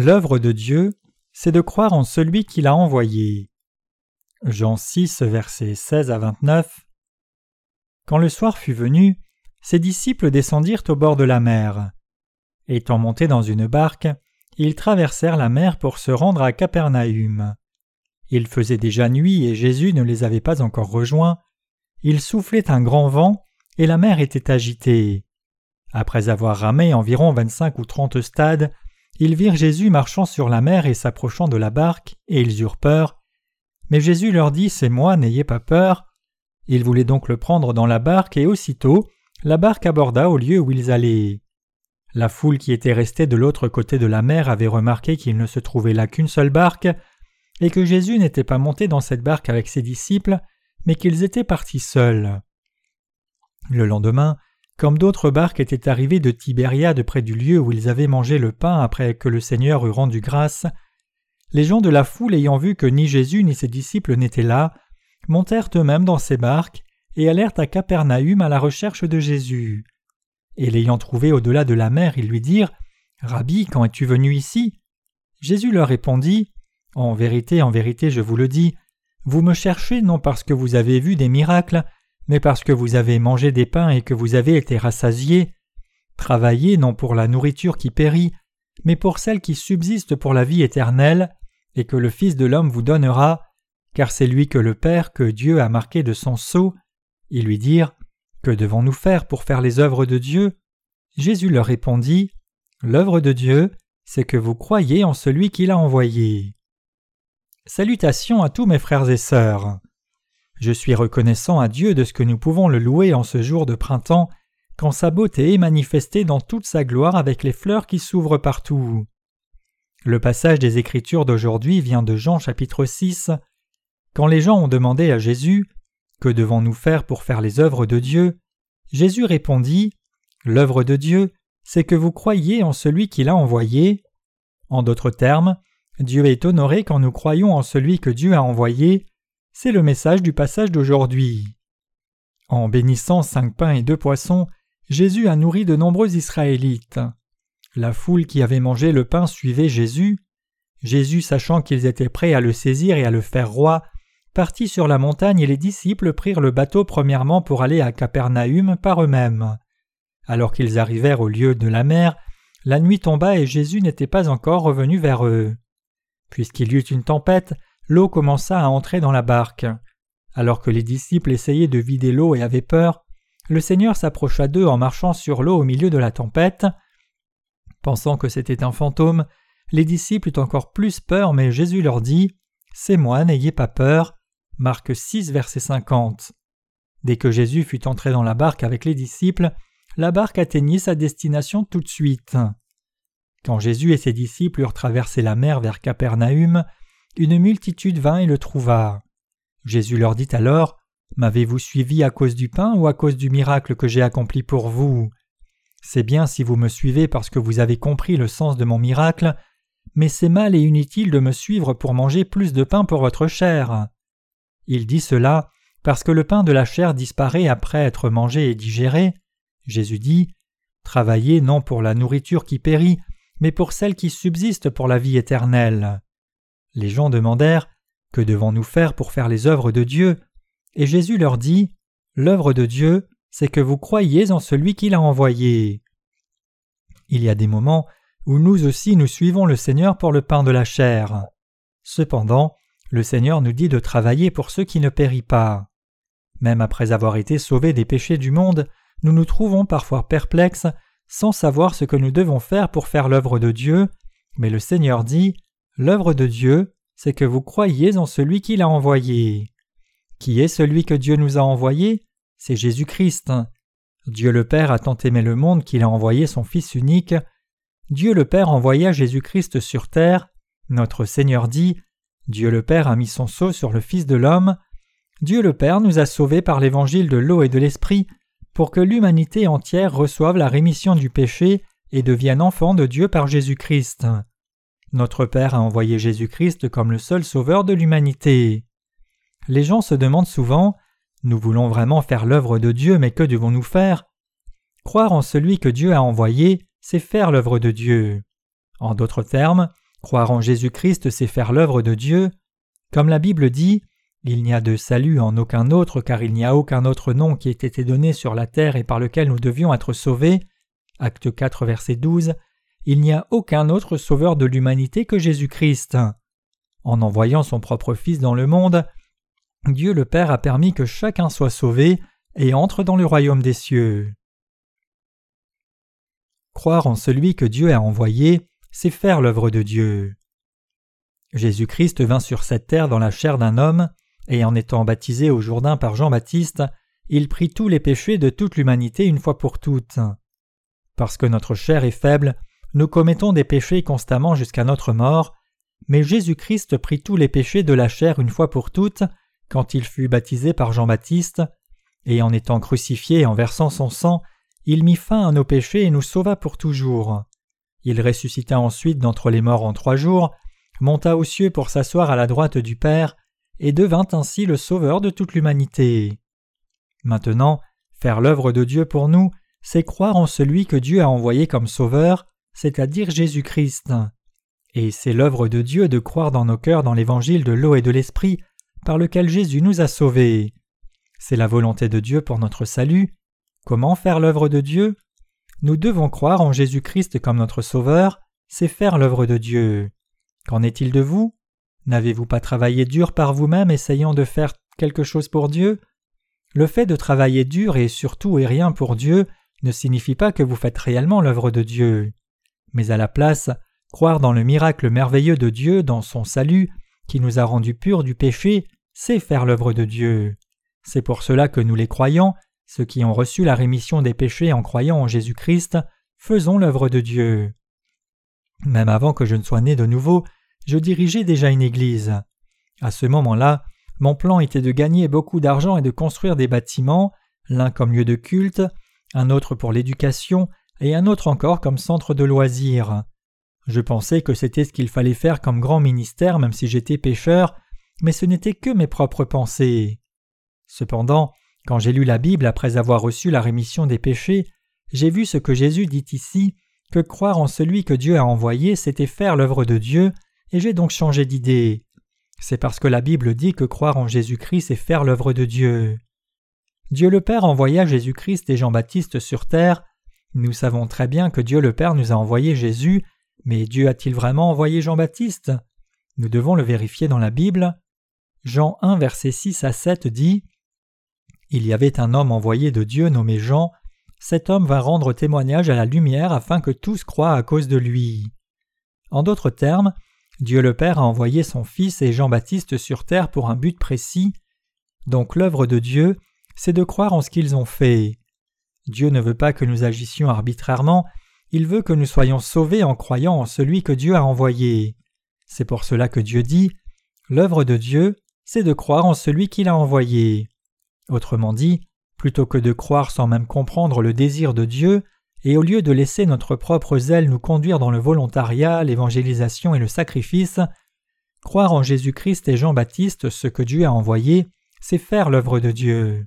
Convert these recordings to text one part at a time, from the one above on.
L'œuvre de Dieu, c'est de croire en celui qui l'a envoyé. Jean 6, versets 16 à 29. Quand le soir fut venu, ses disciples descendirent au bord de la mer. Étant montés dans une barque, ils traversèrent la mer pour se rendre à Capernaüm. Il faisait déjà nuit et Jésus ne les avait pas encore rejoints. Il soufflait un grand vent et la mer était agitée. Après avoir ramé environ vingt-cinq ou trente stades, ils virent Jésus marchant sur la mer et s'approchant de la barque, et ils eurent peur. Mais Jésus leur dit C'est moi, n'ayez pas peur. Ils voulaient donc le prendre dans la barque, et aussitôt la barque aborda au lieu où ils allaient. La foule qui était restée de l'autre côté de la mer avait remarqué qu'il ne se trouvait là qu'une seule barque, et que Jésus n'était pas monté dans cette barque avec ses disciples, mais qu'ils étaient partis seuls. Le lendemain, comme d'autres barques étaient arrivées de Tibériade près du lieu où ils avaient mangé le pain après que le Seigneur eut rendu grâce, les gens de la foule ayant vu que ni Jésus ni ses disciples n'étaient là, montèrent eux-mêmes dans ces barques et allèrent à Capernaüm à la recherche de Jésus. Et l'ayant trouvé au-delà de la mer, ils lui dirent Rabbi, quand es-tu venu ici? Jésus leur répondit En vérité, en vérité, je vous le dis, vous me cherchez non parce que vous avez vu des miracles, mais parce que vous avez mangé des pains et que vous avez été rassasiés. Travaillez non pour la nourriture qui périt, mais pour celle qui subsiste pour la vie éternelle, et que le Fils de l'homme vous donnera, car c'est lui que le Père, que Dieu a marqué de son sceau. Ils lui dirent Que devons-nous faire pour faire les œuvres de Dieu? Jésus leur répondit L'œuvre de Dieu, c'est que vous croyez en celui qui l'a envoyé. Salutations à tous mes frères et sœurs. Je suis reconnaissant à Dieu de ce que nous pouvons le louer en ce jour de printemps, quand sa beauté est manifestée dans toute sa gloire avec les fleurs qui s'ouvrent partout. Le passage des Écritures d'aujourd'hui vient de Jean chapitre 6. Quand les gens ont demandé à Jésus Que devons-nous faire pour faire les œuvres de Dieu? Jésus répondit L'œuvre de Dieu, c'est que vous croyiez en celui qui l'a envoyé. En d'autres termes, Dieu est honoré quand nous croyons en celui que Dieu a envoyé, c'est le message du passage d'aujourd'hui. En bénissant cinq pains et deux poissons, Jésus a nourri de nombreux Israélites. La foule qui avait mangé le pain suivait Jésus. Jésus, sachant qu'ils étaient prêts à le saisir et à le faire roi, partit sur la montagne et les disciples prirent le bateau premièrement pour aller à Capernaüm par eux-mêmes. Alors qu'ils arrivèrent au lieu de la mer, la nuit tomba et Jésus n'était pas encore revenu vers eux. Puisqu'il y eut une tempête, l'eau commença à entrer dans la barque. Alors que les disciples essayaient de vider l'eau et avaient peur, le Seigneur s'approcha d'eux en marchant sur l'eau au milieu de la tempête. Pensant que c'était un fantôme, les disciples eurent encore plus peur, mais Jésus leur dit C'est moi, n'ayez pas peur. Marc 6, verset 50. Dès que Jésus fut entré dans la barque avec les disciples, la barque atteignit sa destination tout de suite. Quand Jésus et ses disciples eurent traversé la mer vers Capernaüm, une multitude vint et le trouva. Jésus leur dit alors M'avez-vous suivi à cause du pain ou à cause du miracle que j'ai accompli pour vous? C'est bien si vous me suivez parce que vous avez compris le sens de mon miracle, mais c'est mal et inutile de me suivre pour manger plus de pain pour votre chair. Il dit cela parce que le pain de la chair disparaît après être mangé et digéré. Jésus dit Travaillez non pour la nourriture qui périt, mais pour celle qui subsiste pour la vie éternelle. Les gens demandèrent Que devons-nous faire pour faire les œuvres de Dieu? Et Jésus leur dit L'œuvre de Dieu, c'est que vous croyiez en celui qui l'a envoyé. Il y a des moments où nous aussi nous suivons le Seigneur pour le pain de la chair. Cependant, le Seigneur nous dit de travailler pour ceux qui ne périssent pas. Même après avoir été sauvés des péchés du monde, nous nous trouvons parfois perplexes sans savoir ce que nous devons faire pour faire l'œuvre de Dieu, mais le Seigneur dit L'œuvre de Dieu, c'est que vous croyiez en celui qui l'a envoyé. Qui est celui que Dieu nous a envoyé? C'est Jésus-Christ. Dieu le Père a tant aimé le monde qu'il a envoyé son Fils unique. Dieu le Père envoya Jésus-Christ sur terre. Notre Seigneur dit Dieu le Père a mis son sceau sur le Fils de l'homme. Dieu le Père nous a sauvés par l'évangile de l'eau et de l'esprit pour que l'humanité entière reçoive la rémission du péché et devienne enfant de Dieu par Jésus-Christ. Notre Père a envoyé Jésus-Christ comme le seul sauveur de l'humanité. Les gens se demandent souvent Nous voulons vraiment faire l'œuvre de Dieu, mais que devons-nous faire? Croire en celui que Dieu a envoyé, c'est faire l'œuvre de Dieu. En d'autres termes, Croire en Jésus-Christ, c'est faire l'œuvre de Dieu. Comme la Bible dit, il n'y a de salut en aucun autre, car il n'y a aucun autre nom qui ait été donné sur la terre et par lequel nous devions être sauvés. Acte 4, verset 12. Il n'y a aucun autre sauveur de l'humanité que Jésus-Christ. En envoyant son propre Fils dans le monde, Dieu le Père a permis que chacun soit sauvé et entre dans le royaume des cieux. Croire en celui que Dieu a envoyé, c'est faire l'œuvre de Dieu. Jésus-Christ vint sur cette terre dans la chair d'un homme, et en étant baptisé au Jourdain par Jean-Baptiste, il prit tous les péchés de toute l'humanité une fois pour toutes. Parce que notre chair est faible, nous commettons des péchés constamment jusqu'à notre mort, mais Jésus-Christ prit tous les péchés de la chair une fois pour toutes quand il fut baptisé par Jean-Baptiste, et en étant crucifié et en versant son sang, il mit fin à nos péchés et nous sauva pour toujours. Il ressuscita ensuite d'entre les morts en trois jours, monta aux cieux pour s'asseoir à la droite du Père, et devint ainsi le Sauveur de toute l'humanité. Maintenant, faire l'œuvre de Dieu pour nous, c'est croire en celui que Dieu a envoyé comme Sauveur, c'est-à-dire Jésus-Christ. Et c'est l'œuvre de Dieu de croire dans nos cœurs dans l'évangile de l'eau et de l'esprit, par lequel Jésus nous a sauvés. C'est la volonté de Dieu pour notre salut. Comment faire l'œuvre de Dieu? Nous devons croire en Jésus-Christ comme notre Sauveur, c'est faire l'œuvre de Dieu. Qu'en est-il de vous? N'avez-vous pas travaillé dur par vous-même essayant de faire quelque chose pour Dieu? Le fait de travailler dur et surtout et rien pour Dieu ne signifie pas que vous faites réellement l'œuvre de Dieu. Mais à la place, croire dans le miracle merveilleux de Dieu, dans son salut, qui nous a rendus purs du péché, c'est faire l'œuvre de Dieu. C'est pour cela que nous les croyants, ceux qui ont reçu la rémission des péchés en croyant en Jésus-Christ, faisons l'œuvre de Dieu. Même avant que je ne sois né de nouveau, je dirigeais déjà une église. À ce moment-là, mon plan était de gagner beaucoup d'argent et de construire des bâtiments, l'un comme lieu de culte, un autre pour l'éducation et un autre encore comme centre de loisirs. Je pensais que c'était ce qu'il fallait faire comme grand ministère même si j'étais pécheur, mais ce n'était que mes propres pensées. Cependant, quand j'ai lu la Bible après avoir reçu la rémission des péchés, j'ai vu ce que Jésus dit ici, que croire en celui que Dieu a envoyé, c'était faire l'œuvre de Dieu, et j'ai donc changé d'idée. C'est parce que la Bible dit que croire en Jésus-Christ c'est faire l'œuvre de Dieu. Dieu le Père envoya Jésus-Christ et Jean-Baptiste sur terre. Nous savons très bien que Dieu le Père nous a envoyé Jésus, mais Dieu a-t-il vraiment envoyé Jean-Baptiste? Nous devons le vérifier dans la Bible. Jean 1 verset 6 à 7 dit Il y avait un homme envoyé de Dieu nommé Jean. Cet homme va rendre témoignage à la lumière afin que tous croient à cause de lui. En d'autres termes, Dieu le Père a envoyé son Fils et Jean-Baptiste sur terre pour un but précis. Donc l'œuvre de Dieu, c'est de croire en ce qu'ils ont fait. Dieu ne veut pas que nous agissions arbitrairement, il veut que nous soyons sauvés en croyant en celui que Dieu a envoyé. C'est pour cela que Dieu dit L'œuvre de Dieu, c'est de croire en celui qu'il a envoyé. Autrement dit, plutôt que de croire sans même comprendre le désir de Dieu, et au lieu de laisser notre propre zèle nous conduire dans le volontariat, l'évangélisation et le sacrifice, croire en Jésus-Christ et Jean-Baptiste, ce que Dieu a envoyé, c'est faire l'œuvre de Dieu.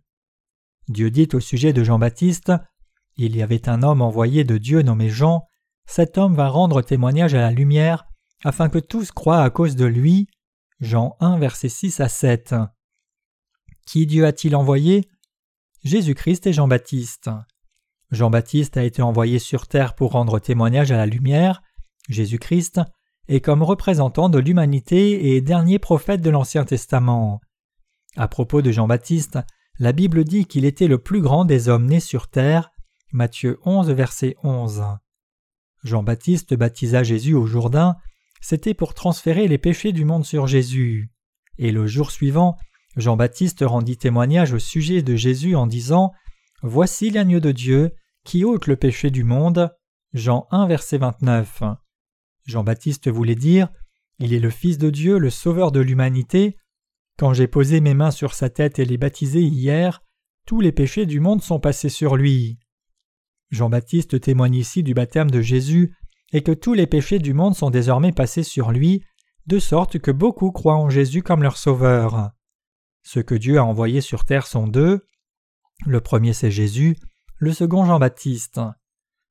Dieu dit au sujet de Jean-Baptiste Il y avait un homme envoyé de Dieu nommé Jean, cet homme va rendre témoignage à la lumière, afin que tous croient à cause de lui. Jean 1, versets 6 à 7. Qui Dieu a-t-il envoyé? Jésus-Christ et Jean-Baptiste. Jean-Baptiste a été envoyé sur terre pour rendre témoignage à la lumière, Jésus-Christ, et comme représentant de l'humanité et dernier prophète de l'Ancien Testament. À propos de Jean-Baptiste, la Bible dit qu'il était le plus grand des hommes nés sur terre, Matthieu 11, verset 11. Jean-Baptiste baptisa Jésus au Jourdain, c'était pour transférer les péchés du monde sur Jésus. Et le jour suivant, Jean-Baptiste rendit témoignage au sujet de Jésus en disant Voici l'agneau de Dieu qui ôte le péché du monde. Jean 1, verset 29. Jean-Baptiste voulait dire Il est le Fils de Dieu, le Sauveur de l'humanité. Quand j'ai posé mes mains sur sa tête et l'ai baptisé hier, tous les péchés du monde sont passés sur lui. Jean-Baptiste témoigne ici du baptême de Jésus et que tous les péchés du monde sont désormais passés sur lui, de sorte que beaucoup croient en Jésus comme leur Sauveur. Ceux que Dieu a envoyés sur terre sont deux. Le premier c'est Jésus, le second Jean-Baptiste.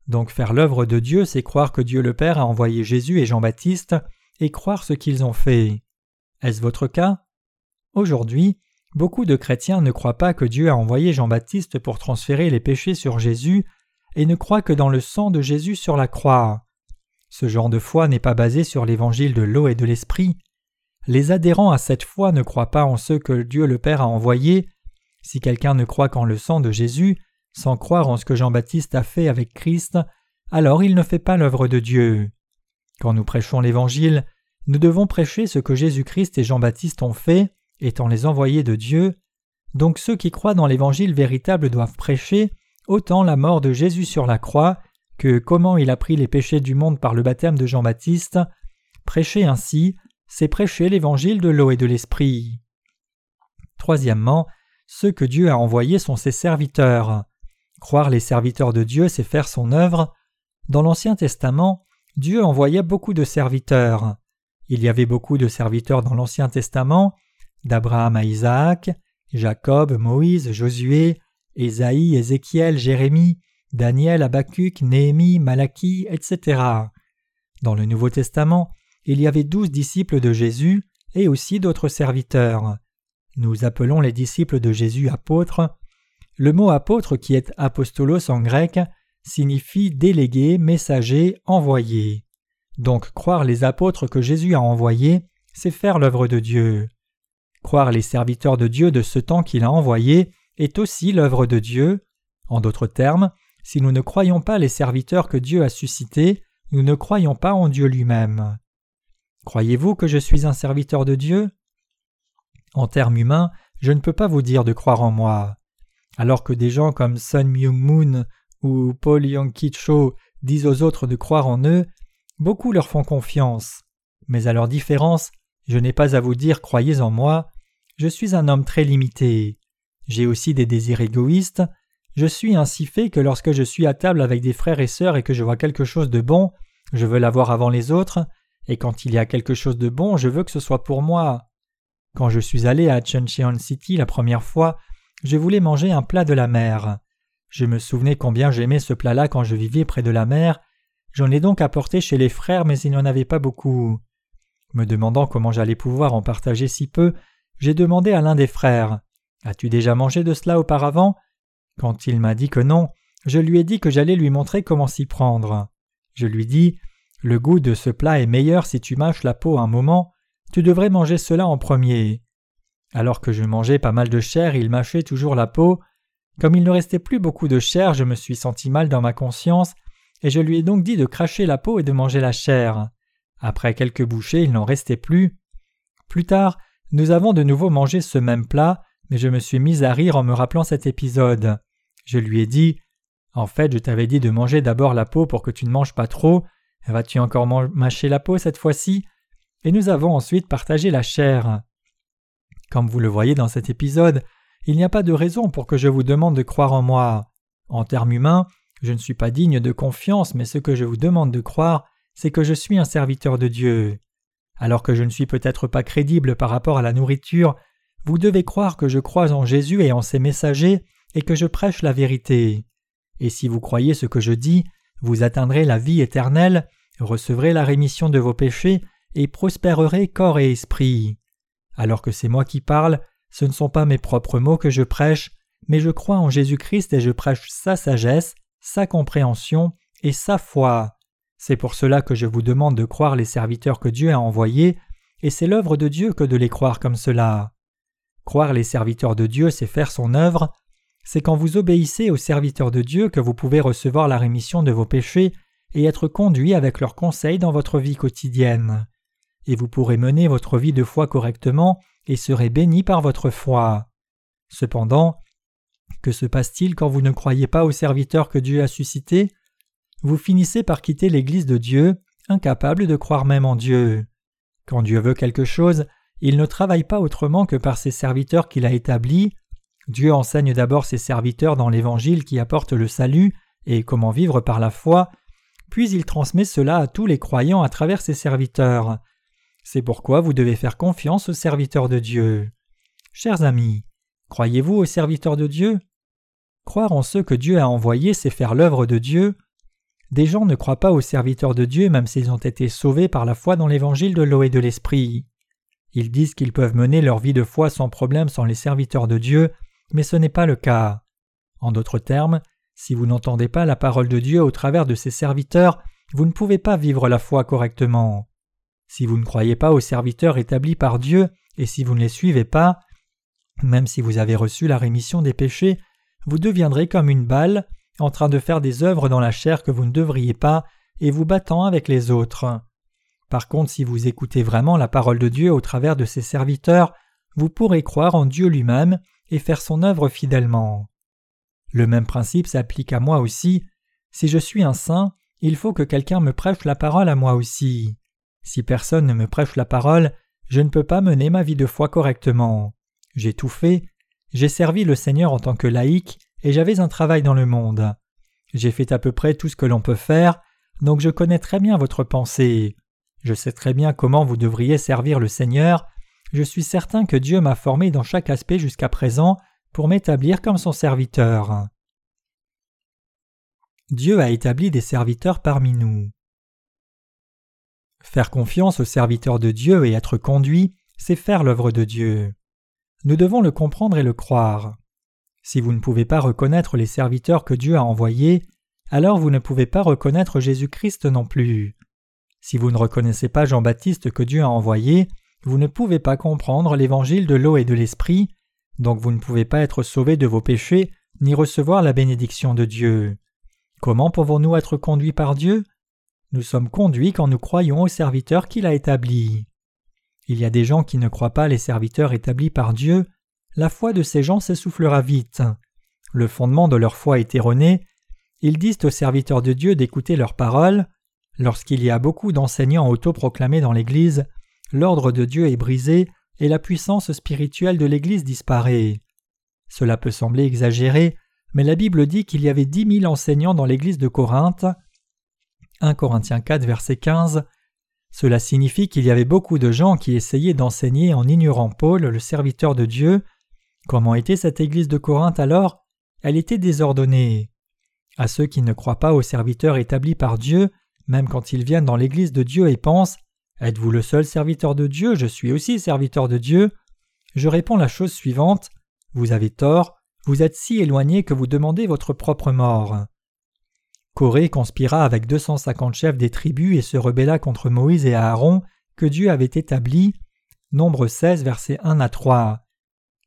Donc faire l'œuvre de Dieu, c'est croire que Dieu le Père a envoyé Jésus et Jean-Baptiste, et croire ce qu'ils ont fait. Est-ce votre cas? Aujourd'hui, beaucoup de chrétiens ne croient pas que Dieu a envoyé Jean-Baptiste pour transférer les péchés sur Jésus et ne croient que dans le sang de Jésus sur la croix. Ce genre de foi n'est pas basé sur l'évangile de l'eau et de l'esprit. Les adhérents à cette foi ne croient pas en ceux que Dieu le Père a envoyés. Si quelqu'un ne croit qu'en le sang de Jésus, sans croire en ce que Jean-Baptiste a fait avec Christ, alors il ne fait pas l'œuvre de Dieu. Quand nous prêchons l'Évangile, nous devons prêcher ce que Jésus-Christ et Jean-Baptiste ont fait, étant les envoyés de Dieu. Donc ceux qui croient dans l'Évangile véritable doivent prêcher autant la mort de Jésus sur la croix que comment il a pris les péchés du monde par le baptême de Jean-Baptiste. Prêcher ainsi, c'est prêcher l'Évangile de l'eau et de l'Esprit. Troisièmement, ceux que Dieu a envoyés sont ses serviteurs. Croire les serviteurs de Dieu, c'est faire son œuvre. Dans l'Ancien Testament, Dieu envoyait beaucoup de serviteurs. Il y avait beaucoup de serviteurs dans l'Ancien Testament, d'Abraham à Isaac, Jacob, Moïse, Josué, Ésaïe, Ézéchiel, Jérémie, Daniel, Habacuc, Néhémie, Malachie, etc. Dans le Nouveau Testament, il y avait douze disciples de Jésus et aussi d'autres serviteurs. Nous appelons les disciples de Jésus apôtres. Le mot apôtre qui est apostolos en grec signifie délégué, messager, envoyé. Donc croire les apôtres que Jésus a envoyés, c'est faire l'œuvre de Dieu. Croire les serviteurs de Dieu de ce temps qu'il a envoyés est aussi l'œuvre de Dieu. En d'autres termes, si nous ne croyons pas les serviteurs que Dieu a suscités, nous ne croyons pas en Dieu lui-même. Croyez-vous que je suis un serviteur de Dieu? En termes humains, je ne peux pas vous dire de croire en moi. Alors que des gens comme Sun Myung Moon ou Paul Yong-Kit Cho disent aux autres de croire en eux, beaucoup leur font confiance. Mais à leur différence, je n'ai pas à vous dire croyez en moi, je suis un homme très limité. J'ai aussi des désirs égoïstes, je suis ainsi fait que lorsque je suis à table avec des frères et sœurs et que je vois quelque chose de bon, je veux l'avoir avant les autres, et quand il y a quelque chose de bon, je veux que ce soit pour moi. Quand je suis allé à Chuncheon City la première fois, je voulais manger un plat de la mer. Je me souvenais combien j'aimais ce plat-là quand je vivais près de la mer. J'en ai donc apporté chez les frères, mais il n'y en avait pas beaucoup. Me demandant comment j'allais pouvoir en partager si peu, j'ai demandé à l'un des frères As-tu déjà mangé de cela auparavant? Quand il m'a dit que non, je lui ai dit que j'allais lui montrer comment s'y prendre. Je lui dis Le goût de ce plat est meilleur si tu mâches la peau un moment, tu devrais manger cela en premier. Alors que je mangeais pas mal de chair, il mâchait toujours la peau, comme il ne restait plus beaucoup de chair, je me suis senti mal dans ma conscience, et je lui ai donc dit de cracher la peau et de manger la chair. Après quelques bouchées, il n'en restait plus. Plus tard, nous avons de nouveau mangé ce même plat, mais je me suis mis à rire en me rappelant cet épisode. Je lui ai dit En fait, je t'avais dit de manger d'abord la peau pour que tu ne manges pas trop. Vas-tu encore mâcher la peau cette fois-ci? Et nous avons ensuite partagé la chair. Comme vous le voyez dans cet épisode, il n'y a pas de raison pour que je vous demande de croire en moi. En termes humains, je ne suis pas digne de confiance, mais ce que je vous demande de croire, c'est que je suis un serviteur de Dieu. Alors que je ne suis peut-être pas crédible par rapport à la nourriture, vous devez croire que je crois en Jésus et en ses messagers, et que je prêche la vérité. Et si vous croyez ce que je dis, vous atteindrez la vie éternelle, recevrez la rémission de vos péchés, et prospérerez corps et esprit. Alors que c'est moi qui parle, ce ne sont pas mes propres mots que je prêche, mais je crois en Jésus-Christ et je prêche sa sagesse, sa compréhension et sa foi. C'est pour cela que je vous demande de croire les serviteurs que Dieu a envoyés, et c'est l'œuvre de Dieu que de les croire comme cela. Croire les serviteurs de Dieu, c'est faire son œuvre, c'est quand vous obéissez aux serviteurs de Dieu que vous pouvez recevoir la rémission de vos péchés et être conduit avec leurs conseils dans votre vie quotidienne. Et vous pourrez mener votre vie de foi correctement et serez béni par votre foi. Cependant, que se passe-t-il quand vous ne croyez pas au serviteur que Dieu a suscité Vous finissez par quitter l'Église de Dieu, incapable de croire même en Dieu. Quand Dieu veut quelque chose, il ne travaille pas autrement que par ses serviteurs qu'il a établis. Dieu enseigne d'abord ses serviteurs dans l'Évangile qui apporte le salut et comment vivre par la foi, puis il transmet cela à tous les croyants à travers ses serviteurs. C'est pourquoi vous devez faire confiance aux serviteurs de Dieu. Chers amis, croyez-vous aux serviteurs de Dieu? Croire en ceux que Dieu a envoyés, c'est faire l'œuvre de Dieu. Des gens ne croient pas aux serviteurs de Dieu même s'ils ont été sauvés par la foi dans l'évangile de l'eau et de l'esprit. Ils disent qu'ils peuvent mener leur vie de foi sans problème sans les serviteurs de Dieu, mais ce n'est pas le cas. En d'autres termes, si vous n'entendez pas la parole de Dieu au travers de ses serviteurs, vous ne pouvez pas vivre la foi correctement. Si vous ne croyez pas aux serviteurs établis par Dieu, et si vous ne les suivez pas, même si vous avez reçu la rémission des péchés, vous deviendrez comme une balle, en train de faire des œuvres dans la chair que vous ne devriez pas, et vous battant avec les autres. Par contre, si vous écoutez vraiment la parole de Dieu au travers de ses serviteurs, vous pourrez croire en Dieu lui-même et faire son œuvre fidèlement. Le même principe s'applique à moi aussi. Si je suis un saint, il faut que quelqu'un me prêche la parole à moi aussi. Si personne ne me prêche la parole, je ne peux pas mener ma vie de foi correctement. J'ai tout fait, j'ai servi le Seigneur en tant que laïc, et j'avais un travail dans le monde. J'ai fait à peu près tout ce que l'on peut faire, donc je connais très bien votre pensée. Je sais très bien comment vous devriez servir le Seigneur. Je suis certain que Dieu m'a formé dans chaque aspect jusqu'à présent pour m'établir comme son serviteur. Dieu a établi des serviteurs parmi nous. Faire confiance aux serviteurs de Dieu et être conduit, c'est faire l'œuvre de Dieu. Nous devons le comprendre et le croire. Si vous ne pouvez pas reconnaître les serviteurs que Dieu a envoyés, alors vous ne pouvez pas reconnaître Jésus-Christ non plus. Si vous ne reconnaissez pas Jean-Baptiste que Dieu a envoyé, vous ne pouvez pas comprendre l'évangile de l'eau et de l'esprit, donc vous ne pouvez pas être sauvé de vos péchés ni recevoir la bénédiction de Dieu. Comment pouvons-nous être conduits par Dieu? Nous sommes conduits quand nous croyons aux serviteurs qu'il a établis. Il y a des gens qui ne croient pas les serviteurs établis par Dieu, la foi de ces gens s'essoufflera vite. Le fondement de leur foi est erroné, ils disent aux serviteurs de Dieu d'écouter leurs paroles. Lorsqu'il y a beaucoup d'enseignants autoproclamés dans l'Église, l'ordre de Dieu est brisé et la puissance spirituelle de l'Église disparaît. Cela peut sembler exagéré, mais la Bible dit qu'il y avait dix mille enseignants dans l'Église de Corinthe. 1 Corinthiens 4, verset 15. Cela signifie qu'il y avait beaucoup de gens qui essayaient d'enseigner en ignorant Paul, le serviteur de Dieu. Comment était cette Église de Corinthe alors? Elle était désordonnée. À ceux qui ne croient pas aux serviteurs établis par Dieu, même quand ils viennent dans l'Église de Dieu et pensent Êtes-vous le seul serviteur de Dieu? Je suis aussi serviteur de Dieu. Je réponds la chose suivante. Vous avez tort, vous êtes si éloigné que vous demandez votre propre mort. Corée conspira avec 250 chefs des tribus et se rebella contre Moïse et Aaron que Dieu avait établis. Nombre 16, versets 1 à 3.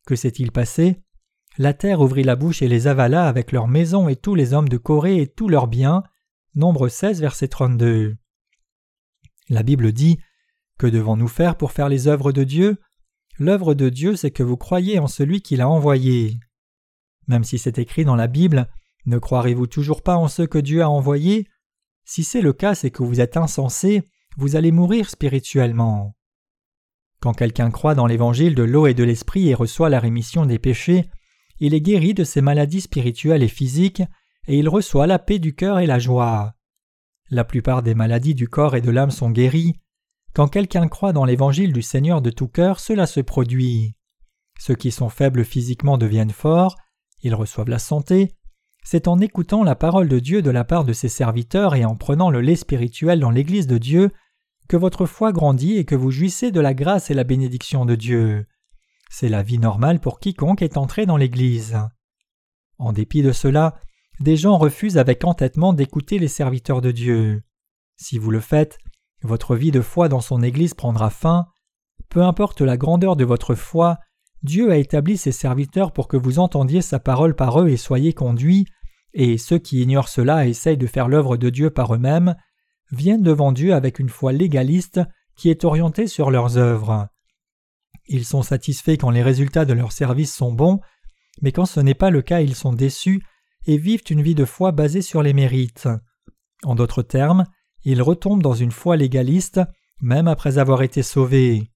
Que s'est-il passé? La terre ouvrit la bouche et les avala avec leurs maisons et tous les hommes de Corée et tous leurs biens. Nombre 16, verset 32. La Bible dit Que devons-nous faire pour faire les œuvres de Dieu? L'œuvre de Dieu, c'est que vous croyez en celui qui l'a envoyé. Même si c'est écrit dans la Bible, ne croirez-vous toujours pas en ce que Dieu a envoyé? Si c'est le cas, c'est que vous êtes insensé, vous allez mourir spirituellement. Quand quelqu'un croit dans l'évangile de l'eau et de l'esprit et reçoit la rémission des péchés, il est guéri de ses maladies spirituelles et physiques, et il reçoit la paix du cœur et la joie. La plupart des maladies du corps et de l'âme sont guéries. Quand quelqu'un croit dans l'évangile du Seigneur de tout cœur, cela se produit. Ceux qui sont faibles physiquement deviennent forts, ils reçoivent la santé. C'est en écoutant la parole de Dieu de la part de ses serviteurs et en prenant le lait spirituel dans l'Église de Dieu que votre foi grandit et que vous jouissez de la grâce et la bénédiction de Dieu. C'est la vie normale pour quiconque est entré dans l'Église. En dépit de cela, des gens refusent avec entêtement d'écouter les serviteurs de Dieu. Si vous le faites, votre vie de foi dans son Église prendra fin. Peu importe la grandeur de votre foi, Dieu a établi ses serviteurs pour que vous entendiez sa parole par eux et soyez conduits, et ceux qui ignorent cela essayent de faire l'œuvre de Dieu par eux-mêmes viennent devant Dieu avec une foi légaliste qui est orientée sur leurs œuvres. Ils sont satisfaits quand les résultats de leur service sont bons, mais quand ce n'est pas le cas, ils sont déçus et vivent une vie de foi basée sur les mérites. En d'autres termes, ils retombent dans une foi légaliste même après avoir été sauvés.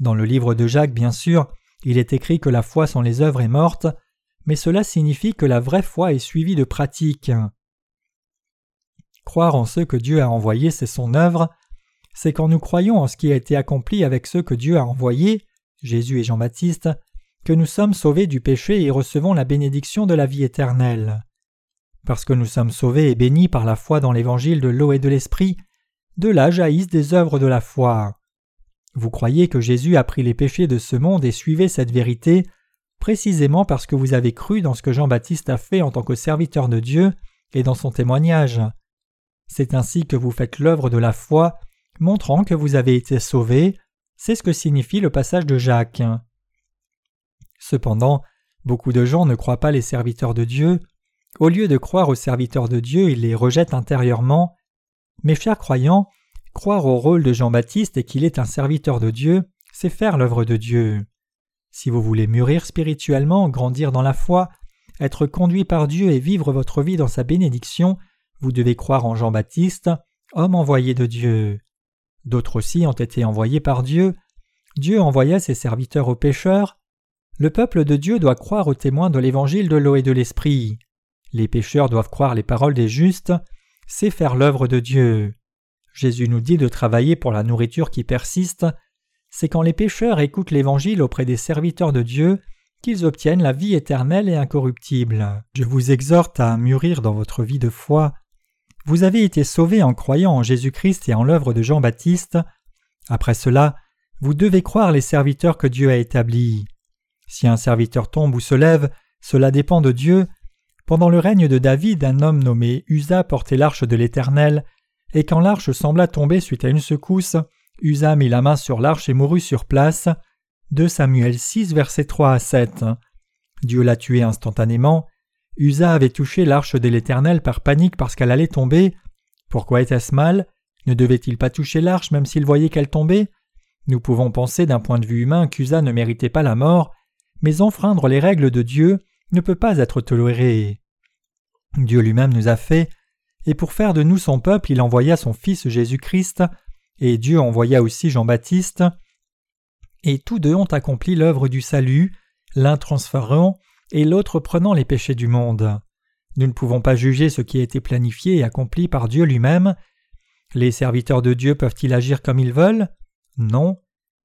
Dans le livre de Jacques, bien sûr, il est écrit que la foi sans les œuvres est morte, mais cela signifie que la vraie foi est suivie de pratique. Croire en ce que Dieu a envoyé, c'est son œuvre, c'est quand nous croyons en ce qui a été accompli avec ceux que Dieu a envoyés, Jésus et Jean-Baptiste, que nous sommes sauvés du péché et recevons la bénédiction de la vie éternelle. Parce que nous sommes sauvés et bénis par la foi dans l'évangile de l'eau et de l'esprit, de là jaillissent des œuvres de la foi. Vous croyez que Jésus a pris les péchés de ce monde et suivez cette vérité précisément parce que vous avez cru dans ce que Jean-Baptiste a fait en tant que serviteur de Dieu et dans son témoignage. C'est ainsi que vous faites l'œuvre de la foi, montrant que vous avez été sauvés, c'est ce que signifie le passage de Jacques. Cependant, beaucoup de gens ne croient pas les serviteurs de Dieu. Au lieu de croire aux serviteurs de Dieu, ils les rejettent intérieurement. Mes chers croyants, croire au rôle de Jean-Baptiste et qu'il est un serviteur de Dieu, c'est faire l'œuvre de Dieu. Si vous voulez mûrir spirituellement, grandir dans la foi, être conduit par Dieu et vivre votre vie dans sa bénédiction, vous devez croire en Jean-Baptiste, homme envoyé de Dieu. D'autres aussi ont été envoyés par Dieu. Dieu envoya ses serviteurs aux pécheurs. Le peuple de Dieu doit croire aux témoins de l'évangile de l'eau et de l'esprit. Les pécheurs doivent croire les paroles des justes. C'est faire l'œuvre de Dieu. Jésus nous dit de travailler pour la nourriture qui persiste. C'est quand les pécheurs écoutent l'évangile auprès des serviteurs de Dieu qu'ils obtiennent la vie éternelle et incorruptible. Je vous exhorte à mûrir dans votre vie de foi. Vous avez été sauvés en croyant en Jésus-Christ et en l'œuvre de Jean-Baptiste. Après cela, vous devez croire les serviteurs que Dieu a établis. Si un serviteur tombe ou se lève, cela dépend de Dieu. Pendant le règne de David, un homme nommé Usa portait l'arche de l'Éternel, et quand l'arche sembla tomber suite à une secousse, Usa mit la main sur l'arche et mourut sur place. 2 Samuel 6, versets 3 à 7. Dieu l'a tué instantanément. Usa avait touché l'arche de l'Éternel par panique parce qu'elle allait tomber. Pourquoi était-ce mal? Ne devait-il pas toucher l'arche même s'il voyait qu'elle tombait? Nous pouvons penser d'un point de vue humain qu'Usa ne méritait pas la mort, mais enfreindre les règles de Dieu ne peut pas être toléré. Dieu lui-même nous a fait, et pour faire de nous son peuple, il envoya son Fils Jésus-Christ, et Dieu envoya aussi Jean-Baptiste et tous deux ont accompli l'œuvre du salut, l'un transférant et l'autre prenant les péchés du monde. Nous ne pouvons pas juger ce qui a été planifié et accompli par Dieu lui-même. Les serviteurs de Dieu peuvent-ils agir comme ils veulent? Non.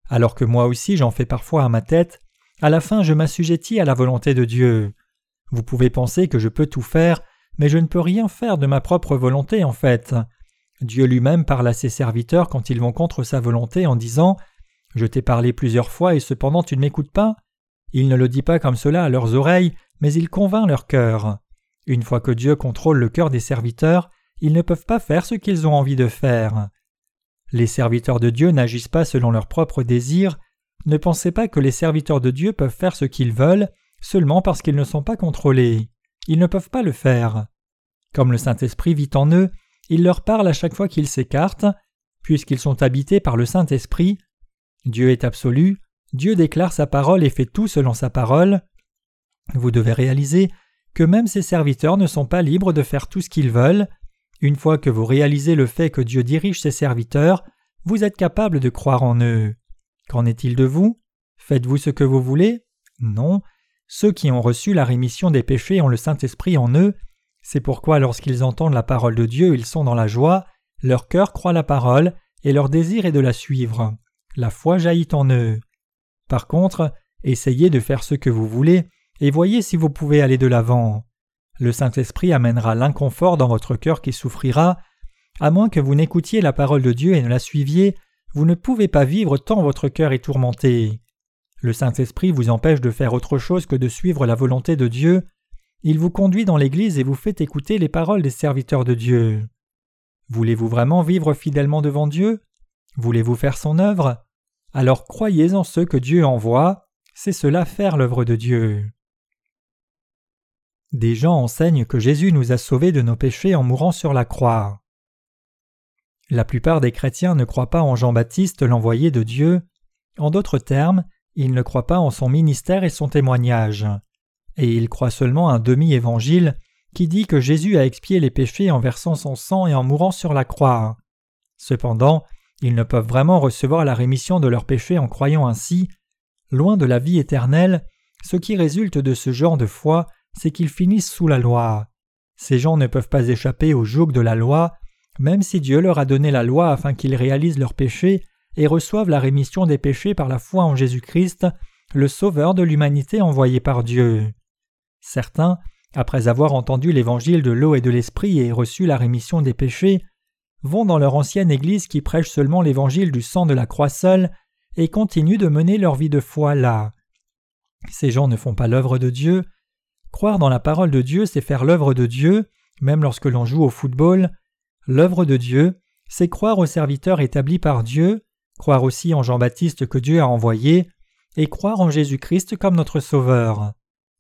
Alors que moi aussi j'en fais parfois à ma tête, à la fin je m'assujettis à la volonté de Dieu. Vous pouvez penser que je peux tout faire, mais je ne peux rien faire de ma propre volonté en fait. Dieu lui-même parle à ses serviteurs quand ils vont contre sa volonté en disant je t'ai parlé plusieurs fois et cependant tu ne m'écoutes pas Il ne le dit pas comme cela à leurs oreilles, mais il convainc leur cœur. Une fois que Dieu contrôle le cœur des serviteurs, ils ne peuvent pas faire ce qu'ils ont envie de faire. Les serviteurs de Dieu n'agissent pas selon leurs propres désirs. Ne pensez pas que les serviteurs de Dieu peuvent faire ce qu'ils veulent seulement parce qu'ils ne sont pas contrôlés. Ils ne peuvent pas le faire. Comme le Saint-Esprit vit en eux, il leur parle à chaque fois qu'ils s'écartent. Puisqu'ils sont habités par le Saint-Esprit, Dieu est absolu, Dieu déclare sa parole et fait tout selon sa parole. Vous devez réaliser que même ses serviteurs ne sont pas libres de faire tout ce qu'ils veulent. Une fois que vous réalisez le fait que Dieu dirige ses serviteurs, vous êtes capable de croire en eux. Qu'en est-il de vous? Faites-vous ce que vous voulez? Non. Ceux qui ont reçu la rémission des péchés ont le Saint-Esprit en eux. C'est pourquoi lorsqu'ils entendent la parole de Dieu, ils sont dans la joie, leur cœur croit la parole, et leur désir est de la suivre la foi jaillit en eux. Par contre, essayez de faire ce que vous voulez et voyez si vous pouvez aller de l'avant. Le Saint-Esprit amènera l'inconfort dans votre cœur qui souffrira. À moins que vous n'écoutiez la parole de Dieu et ne la suiviez, vous ne pouvez pas vivre tant votre cœur est tourmenté. Le Saint-Esprit vous empêche de faire autre chose que de suivre la volonté de Dieu. Il vous conduit dans l'Église et vous fait écouter les paroles des serviteurs de Dieu. Voulez-vous vraiment vivre fidèlement devant Dieu? Voulez-vous faire son œuvre? Alors croyez en ce que Dieu envoie, c'est cela faire l'œuvre de Dieu. Des gens enseignent que Jésus nous a sauvés de nos péchés en mourant sur la croix. La plupart des chrétiens ne croient pas en Jean-Baptiste l'envoyé de Dieu. En d'autres termes, ils ne croient pas en son ministère et son témoignage. Et ils croient seulement un demi-évangile qui dit que Jésus a expié les péchés en versant son sang et en mourant sur la croix. Cependant, ils ne peuvent vraiment recevoir la rémission de leurs péchés en croyant ainsi. Loin de la vie éternelle, ce qui résulte de ce genre de foi, c'est qu'ils finissent sous la loi. Ces gens ne peuvent pas échapper au joug de la loi, même si Dieu leur a donné la loi afin qu'ils réalisent leurs péchés et reçoivent la rémission des péchés par la foi en Jésus-Christ, le Sauveur de l'humanité envoyé par Dieu. Certains, après avoir entendu l'évangile de l'eau et de l'esprit et reçu la rémission des péchés, vont dans leur ancienne Église qui prêche seulement l'évangile du sang de la croix seule et continuent de mener leur vie de foi là. Ces gens ne font pas l'œuvre de Dieu. Croire dans la parole de Dieu, c'est faire l'œuvre de Dieu, même lorsque l'on joue au football. L'œuvre de Dieu, c'est croire au serviteur établi par Dieu, croire aussi en Jean-Baptiste que Dieu a envoyé, et croire en Jésus-Christ comme notre Sauveur.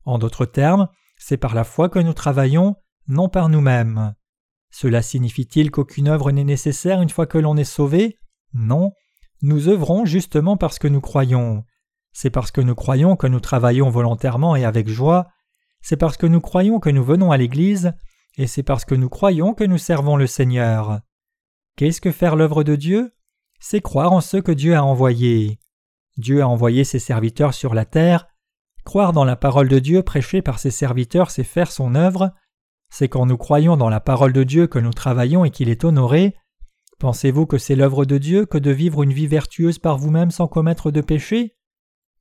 En d'autres termes, c'est par la foi que nous travaillons, non par nous-mêmes. Cela signifie-t-il qu'aucune œuvre n'est nécessaire une fois que l'on est sauvé? Non, nous œuvrons justement parce que nous croyons. C'est parce que nous croyons que nous travaillons volontairement et avec joie, c'est parce que nous croyons que nous venons à l'Église, et c'est parce que nous croyons que nous servons le Seigneur. Qu'est-ce que faire l'œuvre de Dieu? C'est croire en ce que Dieu a envoyé. Dieu a envoyé ses serviteurs sur la terre. Croire dans la parole de Dieu prêchée par ses serviteurs, c'est faire son œuvre. C'est quand nous croyons dans la parole de Dieu que nous travaillons et qu'il est honoré. Pensez-vous que c'est l'œuvre de Dieu que de vivre une vie vertueuse par vous-même sans commettre de péché?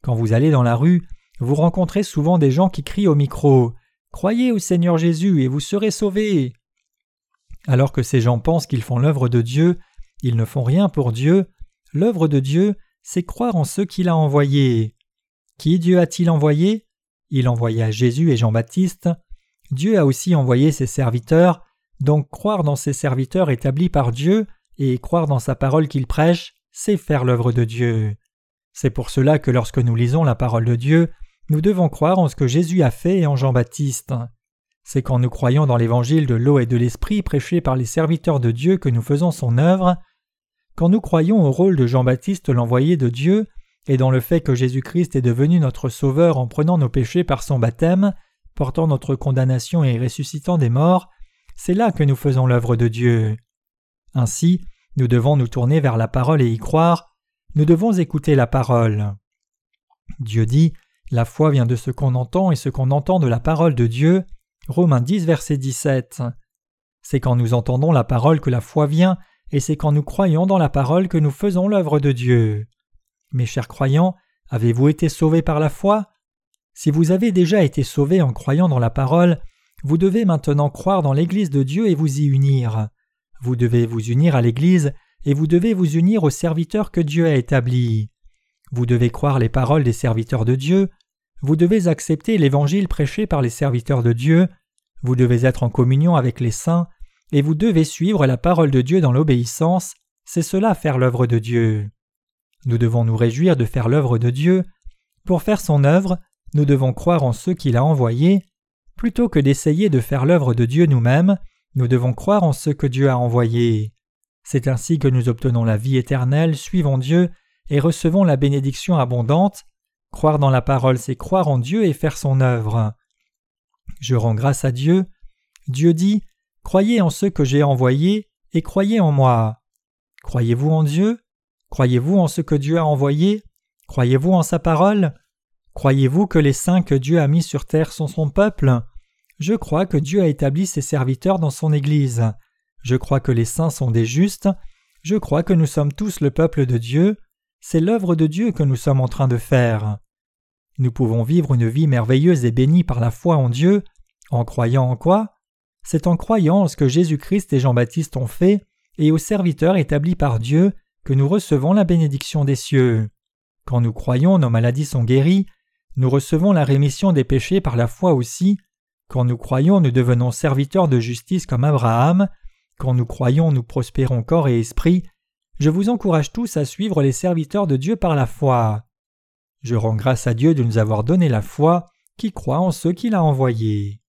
Quand vous allez dans la rue, vous rencontrez souvent des gens qui crient au micro Croyez au Seigneur Jésus et vous serez sauvés. Alors que ces gens pensent qu'ils font l'œuvre de Dieu, ils ne font rien pour Dieu. L'œuvre de Dieu, c'est croire en ceux qu'il a envoyés. Qui Dieu a-t-il envoyé? Il envoya Jésus et Jean-Baptiste. Dieu a aussi envoyé ses serviteurs, donc croire dans ses serviteurs établis par Dieu et croire dans sa parole qu'il prêche, c'est faire l'œuvre de Dieu. C'est pour cela que lorsque nous lisons la parole de Dieu, nous devons croire en ce que Jésus a fait et en Jean-Baptiste. C'est quand nous croyons dans l'évangile de l'eau et de l'esprit prêché par les serviteurs de Dieu que nous faisons son œuvre. Quand nous croyons au rôle de Jean-Baptiste l'envoyé de Dieu, et dans le fait que Jésus-Christ est devenu notre Sauveur en prenant nos péchés par son baptême, portant notre condamnation et ressuscitant des morts, c'est là que nous faisons l'œuvre de Dieu. Ainsi, nous devons nous tourner vers la parole et y croire, nous devons écouter la parole. Dieu dit La foi vient de ce qu'on entend et ce qu'on entend de la parole de Dieu. Romains 10, verset 17. C'est quand nous entendons la parole que la foi vient, et c'est quand nous croyons dans la parole que nous faisons l'œuvre de Dieu. Mes chers croyants, avez-vous été sauvés par la foi? Si vous avez déjà été sauvés en croyant dans la parole, vous devez maintenant croire dans l'Église de Dieu et vous y unir. Vous devez vous unir à l'Église et vous devez vous unir aux serviteurs que Dieu a établis. Vous devez croire les paroles des serviteurs de Dieu, vous devez accepter l'Évangile prêché par les serviteurs de Dieu, vous devez être en communion avec les saints, et vous devez suivre la parole de Dieu dans l'obéissance, c'est cela faire l'œuvre de Dieu. Nous devons nous réjouir de faire l'œuvre de Dieu. Pour faire son œuvre, nous devons croire en ceux qu'il a envoyés. Plutôt que d'essayer de faire l'œuvre de Dieu nous-mêmes, nous devons croire en ceux que Dieu a envoyés. C'est ainsi que nous obtenons la vie éternelle, suivons Dieu et recevons la bénédiction abondante. Croire dans la parole, c'est croire en Dieu et faire son œuvre. Je rends grâce à Dieu. Dieu dit Croyez en ceux que j'ai envoyés et croyez en moi. Croyez-vous en Dieu? Croyez-vous en ce que Dieu a envoyé? Croyez-vous en sa parole? Croyez-vous que les saints que Dieu a mis sur terre sont son peuple? Je crois que Dieu a établi ses serviteurs dans son Église. Je crois que les saints sont des justes. Je crois que nous sommes tous le peuple de Dieu. C'est l'œuvre de Dieu que nous sommes en train de faire. Nous pouvons vivre une vie merveilleuse et bénie par la foi en Dieu, en croyant en quoi? C'est en croyant en ce que Jésus-Christ et Jean-Baptiste ont fait, et aux serviteurs établis par Dieu, que nous recevons la bénédiction des cieux. Quand nous croyons, nos maladies sont guéries, nous recevons la rémission des péchés par la foi aussi. Quand nous croyons, nous devenons serviteurs de justice comme Abraham. Quand nous croyons, nous prospérons corps et esprit, je vous encourage tous à suivre les serviteurs de Dieu par la foi. Je rends grâce à Dieu de nous avoir donné la foi qui croit en ceux qu'il a envoyés.